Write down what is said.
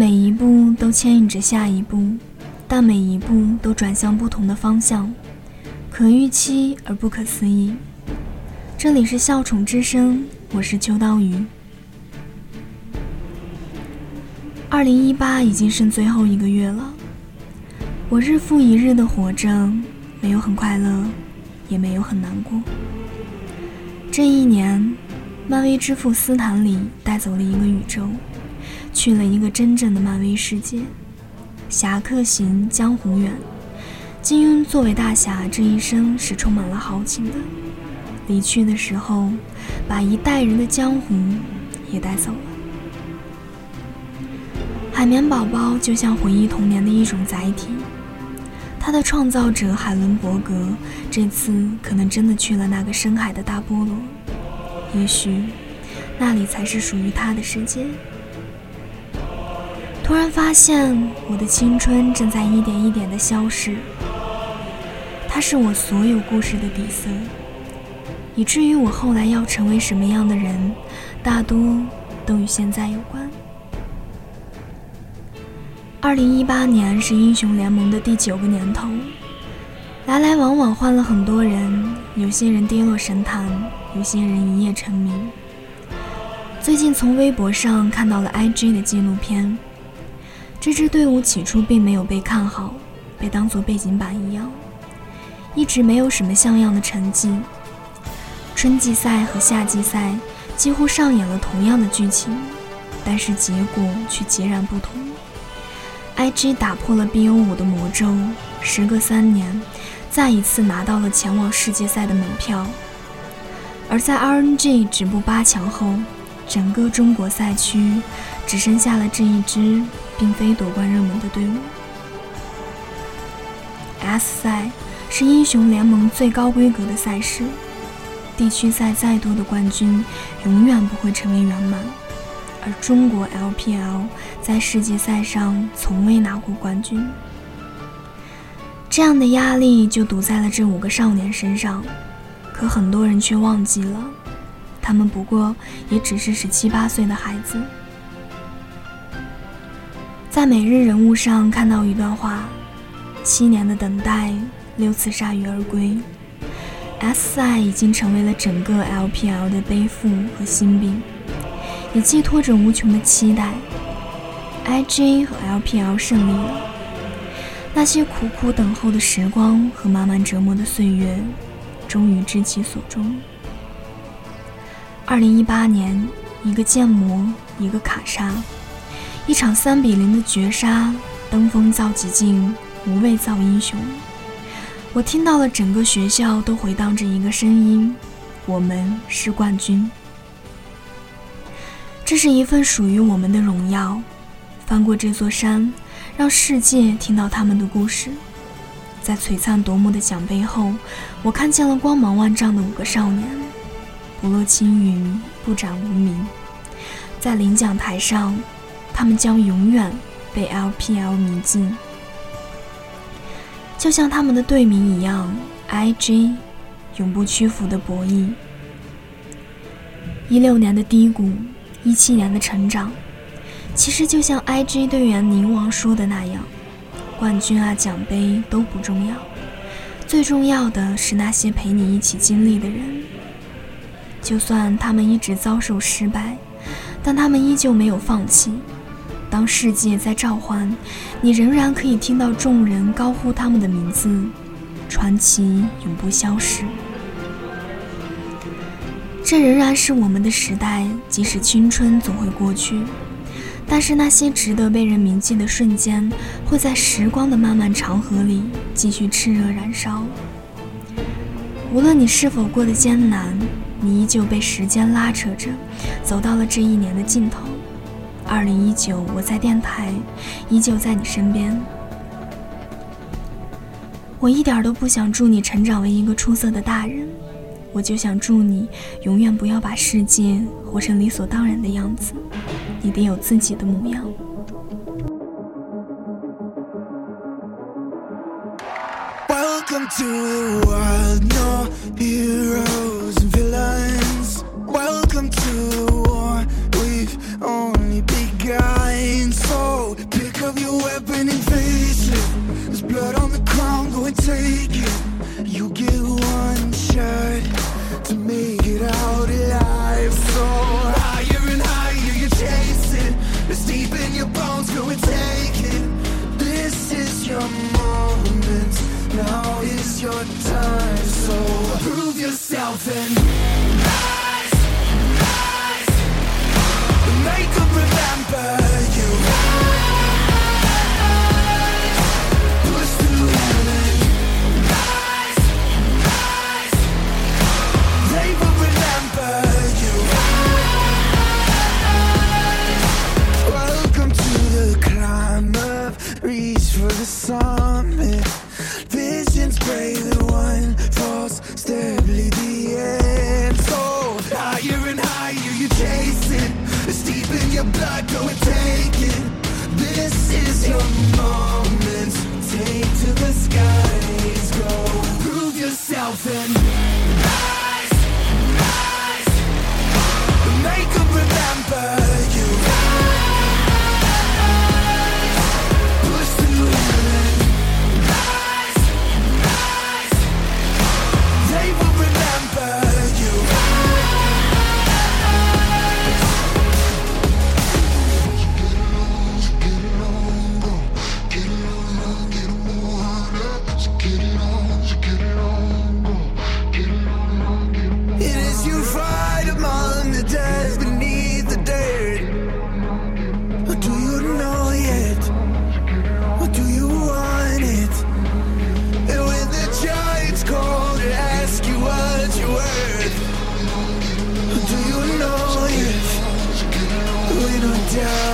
每一步都牵引着下一步，但每一步都转向不同的方向，可预期而不可思议。这里是笑宠之声，我是秋刀鱼。二零一八已经剩最后一个月了，我日复一日的活着，没有很快乐，也没有很难过。这一年，漫威之父斯坦李带走了一个宇宙，去了一个真正的漫威世界。侠客行，江湖远。金庸作为大侠，这一生是充满了豪情的。离去的时候，把一代人的江湖也带走了。海绵宝宝就像回忆童年的一种载体，他的创造者海伦伯格这次可能真的去了那个深海的大菠萝，也许那里才是属于他的世界。突然发现我的青春正在一点一点的消逝，它是我所有故事的底色。以至于我后来要成为什么样的人，大多都与现在有关。二零一八年是英雄联盟的第九个年头，来来往往换了很多人，有些人跌落神坛，有些人一夜成名。最近从微博上看到了 IG 的纪录片，这支队伍起初并没有被看好，被当作背景板一样，一直没有什么像样的成绩。春季赛和夏季赛几乎上演了同样的剧情，但是结果却截然不同。IG 打破了 BO5 的魔咒，时隔三年，再一次拿到了前往世界赛的门票。而在 RNG 止步八强后，整个中国赛区只剩下了这一支并非夺冠热门的队伍。S 赛是英雄联盟最高规格的赛事。地区赛再多的冠军，永远不会成为圆满。而中国 LPL 在世界赛上从未拿过冠军，这样的压力就堵在了这五个少年身上。可很多人却忘记了，他们不过也只是十七八岁的孩子。在每日人物上看到一段话：七年的等待，六次铩羽而归。S 赛已经成为了整个 LPL 的背负和心病，也寄托着无穷的期待。IG 和 LPL 胜利了，那些苦苦等候的时光和慢慢折磨的岁月，终于知其所终。二零一八年，一个剑魔，一个卡莎，一场三比零的绝杀，登峰造极境，无畏造英雄。我听到了，整个学校都回荡着一个声音：“我们是冠军。”这是一份属于我们的荣耀。翻过这座山，让世界听到他们的故事。在璀璨夺目的奖杯后，我看见了光芒万丈的五个少年，不落青云，不展无名。在领奖台上，他们将永远被 LPL 铭记。就像他们的队名一样，IG，永不屈服的博弈。一六年的低谷，一七年的成长，其实就像 IG 队员宁王说的那样，冠军啊奖杯都不重要，最重要的是那些陪你一起经历的人。就算他们一直遭受失败，但他们依旧没有放弃。当世界在召唤，你仍然可以听到众人高呼他们的名字，传奇永不消失。这仍然是我们的时代，即使青春总会过去，但是那些值得被人铭记的瞬间，会在时光的漫漫长河里继续炽热燃烧。无论你是否过得艰难，你依旧被时间拉扯着，走到了这一年的尽头。二零一九，我在电台，依旧在你身边。我一点都不想祝你成长为一个出色的大人，我就想祝你永远不要把世界活成理所当然的样子，你得有自己的模样。Welcome to world, no hero. yourself in take to the skies, go prove yourself and. down